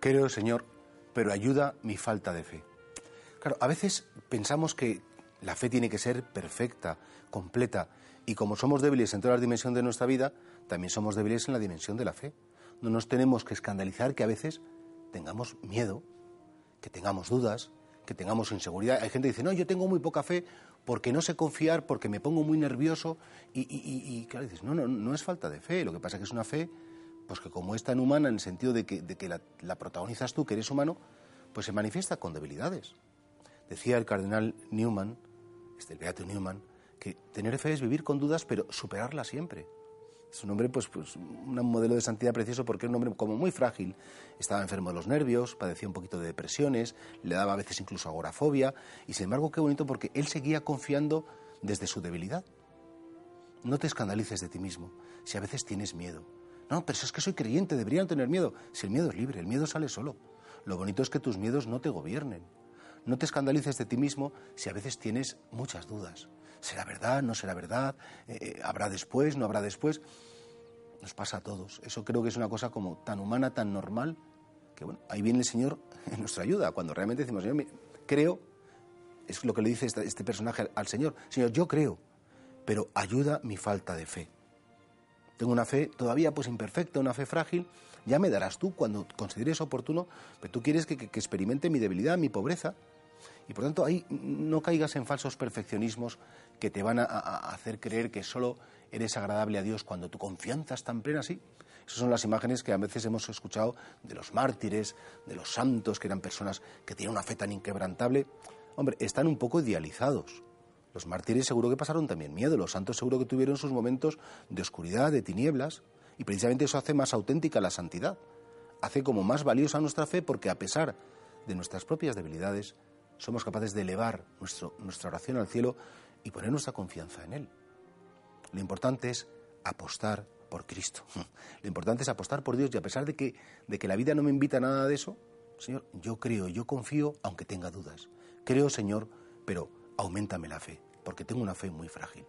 Creo, Señor, pero ayuda mi falta de fe. Claro, a veces pensamos que la fe tiene que ser perfecta, completa, y como somos débiles en todas las dimensiones de nuestra vida, también somos débiles en la dimensión de la fe. No nos tenemos que escandalizar que a veces tengamos miedo, que tengamos dudas, que tengamos inseguridad. Hay gente que dice, no, yo tengo muy poca fe porque no sé confiar, porque me pongo muy nervioso. Y, y, claro, dices, no, no, no es falta de fe. Lo que pasa es que es una fe, pues que como es tan humana en el sentido de que, de que la, la protagonizas tú, que eres humano, pues se manifiesta con debilidades. Decía el cardenal Newman, este, el Beato Newman, que tener fe es vivir con dudas, pero superarla siempre. Es un hombre, pues, pues, un modelo de santidad precioso porque es un hombre como muy frágil. Estaba enfermo de los nervios, padecía un poquito de depresiones, le daba a veces incluso agorafobia. Y sin embargo, qué bonito porque él seguía confiando desde su debilidad. No te escandalices de ti mismo si a veces tienes miedo. No, pero es que soy creyente, debería no tener miedo. Si el miedo es libre, el miedo sale solo. Lo bonito es que tus miedos no te gobiernen. No te escandalices de ti mismo si a veces tienes muchas dudas. ¿Será verdad? ¿No será verdad? Eh, eh, ¿Habrá después? ¿No habrá después? Nos pasa a todos. Eso creo que es una cosa como tan humana, tan normal, que bueno, ahí viene el Señor en nuestra ayuda. Cuando realmente decimos, Señor, creo, es lo que le dice este, este personaje al Señor. Señor, yo creo, pero ayuda mi falta de fe. Tengo una fe todavía pues imperfecta, una fe frágil. Ya me darás tú cuando consideres oportuno, pero tú quieres que, que experimente mi debilidad, mi pobreza. Y por tanto, ahí no caigas en falsos perfeccionismos que te van a, hacer creer que solo eres agradable a Dios cuando tu confianza es tan plena así. Esas son las imágenes que a veces hemos escuchado de los mártires, de los santos, que eran personas que tienen una fe tan inquebrantable. Hombre, están un poco idealizados. Los mártires seguro que pasaron también miedo, los santos seguro que tuvieron sus momentos de oscuridad, de tinieblas, y precisamente eso hace más auténtica la santidad, hace como más valiosa nuestra fe porque a pesar de nuestras propias debilidades, somos capaces de elevar nuestra oración al cielo y poner nuestra confianza en Él. Lo importante es apostar por Cristo. Lo importante es apostar por Dios y a pesar de que, de que la vida no me invita a nada de eso, Señor, yo creo, yo confío aunque tenga dudas. Creo, Señor, pero aumentame la fe, porque tengo una fe muy frágil.